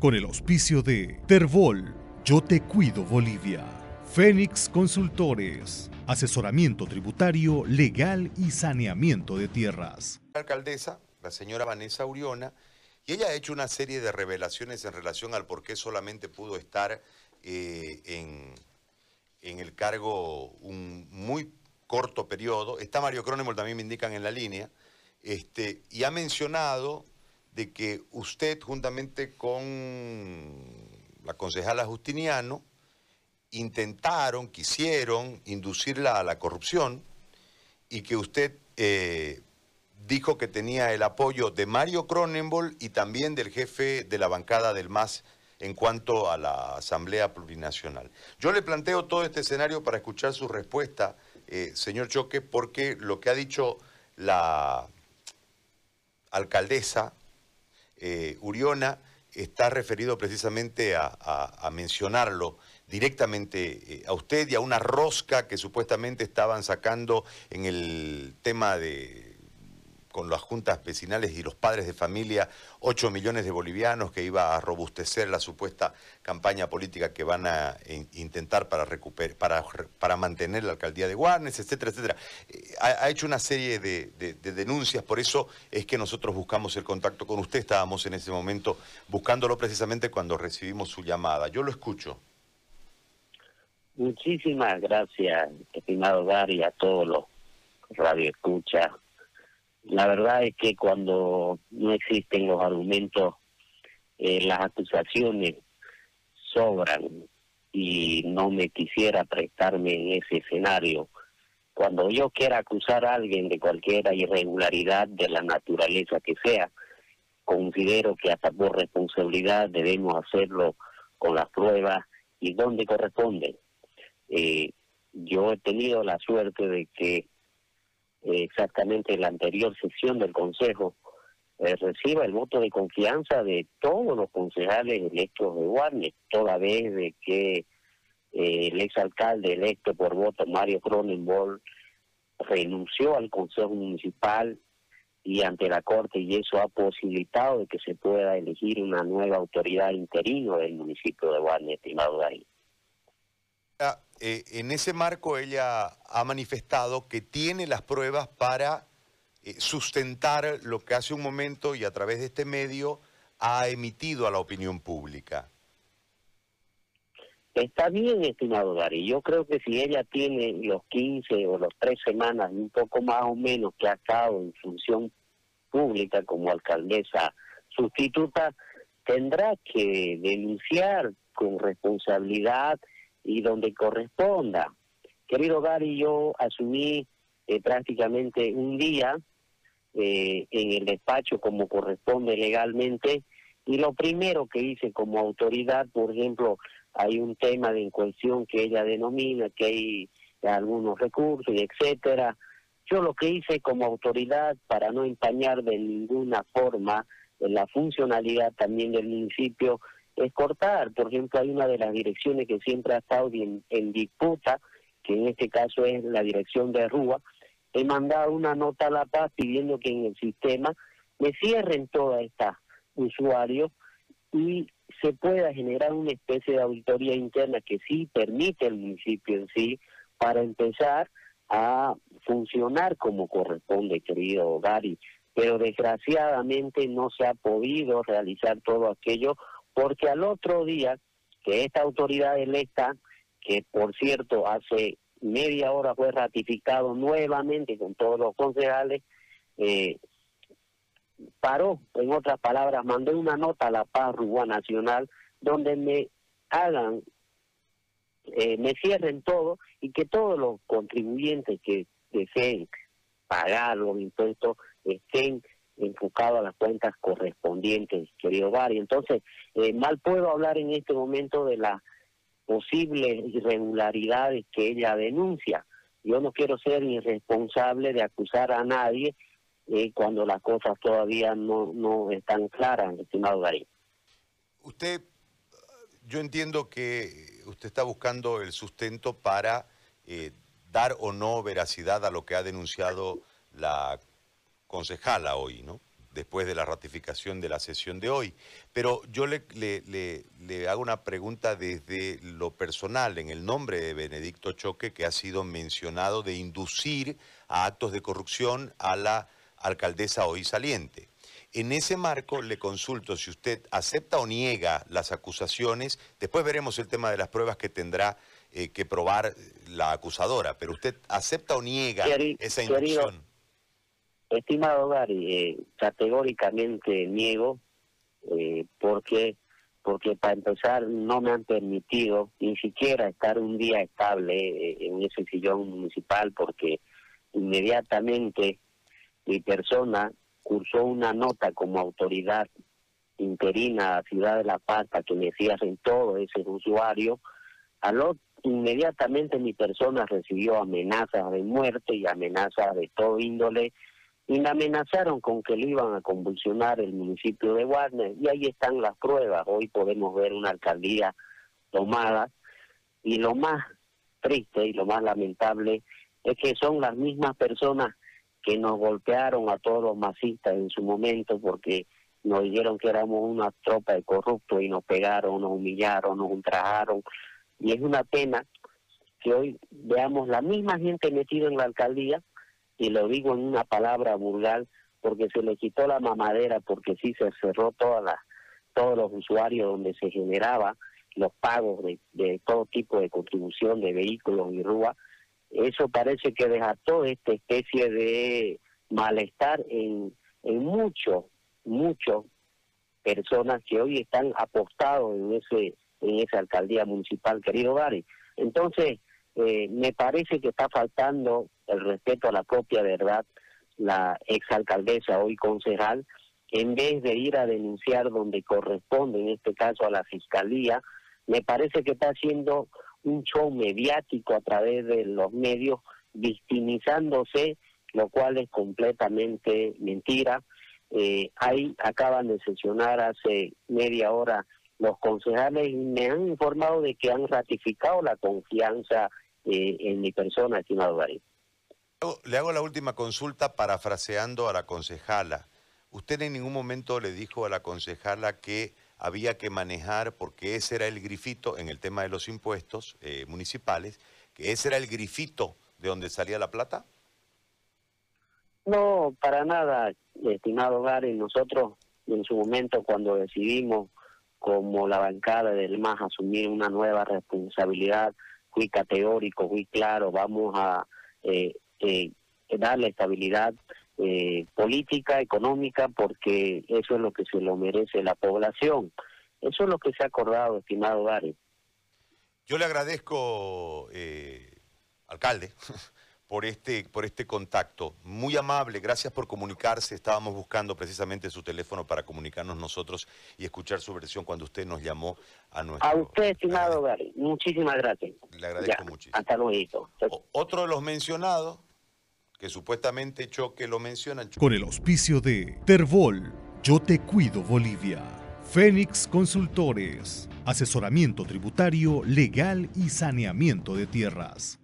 con el auspicio de Terbol, Yo Te Cuido Bolivia, Fénix Consultores, asesoramiento tributario, legal y saneamiento de tierras. La alcaldesa, la señora Vanessa Uriona, y ella ha hecho una serie de revelaciones en relación al por qué solamente pudo estar eh, en, en, el cargo un muy corto periodo. Está Mario Cronenberg, también me indican en la línea, este, y ha mencionado de que usted, juntamente con la concejala Justiniano, intentaron, quisieron inducirla a la corrupción y que usted eh, dijo que tenía el apoyo de Mario Cronenbol y también del jefe de la bancada del MAS en cuanto a la Asamblea Plurinacional. Yo le planteo todo este escenario para escuchar su respuesta, eh, señor Choque, porque lo que ha dicho la alcaldesa eh, Uriona está referido precisamente a, mencionarlo directamente eh, a usted y a una rosca que supuestamente estaban sacando en el tema de con las juntas vecinales y los padres de familia, 8 millones de bolivianos que iba a robustecer la supuesta campaña política que van a intentar para, recuperar, para, para mantener la alcaldía de Guarnes, etcétera, etcétera. Eh, ha, hecho una serie de, denuncias, por eso es que nosotros buscamos el contacto con usted, estábamos en ese momento buscándolo precisamente cuando recibimos su llamada. Yo lo escucho. Muchísimas gracias, estimado Gary, a todos los radioescuchas la verdad es que cuando no existen los argumentos, eh, las acusaciones sobran y no me quisiera prestarme en ese escenario. Cuando yo quiera acusar a alguien de cualquier irregularidad de la naturaleza que sea, considero que hasta por responsabilidad debemos hacerlo con las pruebas y donde corresponde. Eh, yo he tenido la suerte de que exactamente la anterior sesión del Consejo, eh, reciba el voto de confianza de todos los concejales electos de Guarne, toda vez de que eh, el exalcalde electo por voto, Mario Cronenbol, renunció al Consejo Municipal y ante la Corte y eso ha posibilitado de que se pueda elegir una nueva autoridad interino del municipio de Guarne, estimado ahí. Eh, en ese marco ella ha manifestado que tiene las pruebas para eh, sustentar lo que hace un momento y a través de este medio ha emitido a la opinión pública. Está bien, estimado Gary. Yo creo que si ella tiene los 15 o los 3 semanas, un poco más o menos, que ha estado en función pública como alcaldesa sustituta, tendrá que denunciar con responsabilidad y donde corresponda. Querido Gary, yo asumí eh, prácticamente un día eh, en el despacho como corresponde legalmente y lo primero que hice como autoridad, por ejemplo, hay un tema de cuestión que ella denomina que hay algunos recursos y etcétera. Yo lo que hice como autoridad para no empañar de ninguna forma la funcionalidad también del municipio es cortar. Por ejemplo, hay una de las direcciones que siempre ha estado en, disputa, que en este caso es la dirección de Rúa. He mandado una nota a La Paz pidiendo que en el sistema me cierren todas estas usuarios y se pueda generar una especie de auditoría interna que sí permite el municipio en sí para empezar a funcionar como corresponde, querido Gary. Pero desgraciadamente no se ha podido realizar todo aquello porque al otro día que esta autoridad electa, que por cierto hace media hora fue ratificado nuevamente con todos los concejales, eh, paró, en otras palabras, mandó una nota a la Paz Nacional donde me hagan, eh, me cierren todo y que todos los contribuyentes que deseen pagar los impuestos estén enfocado a las cuentas correspondientes, querido Gary. Entonces, eh, mal puedo hablar en este momento de las posibles irregularidades que ella denuncia. Yo no quiero ser irresponsable de acusar a nadie eh, cuando las cosas todavía no, no están claras, estimado Gary. Usted, yo entiendo que usted está buscando el sustento para eh, dar o no veracidad a lo que ha denunciado la concejala hoy, ¿no? después de la ratificación de la sesión de hoy. Pero yo le, le, hago una pregunta desde lo personal, en el nombre de Benedicto Choque, que ha sido mencionado de inducir a actos de corrupción a la alcaldesa hoy saliente. En ese marco le consulto si usted acepta o niega las acusaciones, después veremos el tema de las pruebas que tendrá eh, que probar la acusadora, pero usted acepta o niega esa inducción. Estimado Gary, eh, categóricamente niego, eh, porque porque para empezar no me han permitido ni siquiera estar un día estable eh, en ese sillón municipal, porque inmediatamente mi persona cursó una nota como autoridad interina a Ciudad de La Paz para que me en todo ese usuario. Al inmediatamente mi persona recibió amenazas de muerte y amenazas de todo índole y me amenazaron con que le iban a convulsionar el municipio de Warner y ahí están las pruebas. Hoy podemos ver una alcaldía tomada y lo más triste y lo más lamentable es que son las mismas personas que nos golpearon a todos los masistas en su momento porque nos dijeron que éramos una tropa de corruptos y nos pegaron, nos humillaron, nos ultrajaron. Y es una pena que hoy veamos la misma gente metida en la alcaldía y lo digo en una palabra vulgar, porque se le quitó la mamadera, porque sí se cerró todas las, todos los usuarios donde se generaba los pagos de, de todo tipo de contribución de vehículos y rúa, eso parece que desató esta especie de malestar en, en muchos, muchos personas que hoy están apostados en ese en esa alcaldía municipal, querido Gary. Entonces, eh, me parece que está faltando el respeto a la propia verdad la exalcaldesa, hoy concejal, en vez de ir a denunciar donde corresponde, en este caso a la fiscalía, me parece que está haciendo un show mediático a través de los medios, victimizándose, lo cual es completamente mentira. Eh, ahí acaban de sesionar hace media hora los concejales y me han informado de que han ratificado la confianza eh, en mi persona, estimado Darío. Le hago la última consulta parafraseando a la concejala. ¿Usted en ningún momento le dijo a la concejala que había que manejar, porque ese era el grifito en el tema de los impuestos eh, municipales, que ese era el grifito de donde salía la plata? No, para nada, estimado Gary. Nosotros en su momento cuando decidimos como la bancada del MAS asumir una nueva responsabilidad, fui categórico, fui claro, vamos a eh, eh, darle estabilidad eh, política, económica, porque eso es lo que se lo merece la población. Eso es lo que se ha acordado, estimado Gary. Yo le agradezco, alcalde, por este, por este contacto. Muy amable, gracias por comunicarse. Estábamos buscando precisamente su teléfono para comunicarnos nosotros y escuchar su versión cuando usted nos llamó a nuestro... A usted, estimado Gary, muchísimas gracias. Le agradezco muchísimo. Hasta luego. Otro de los mencionados, que supuestamente Choque lo menciona... Con el auspicio de Terbol, Yo Te Cuido Bolivia. Fénix Consultores, asesoramiento tributario, legal y saneamiento de tierras.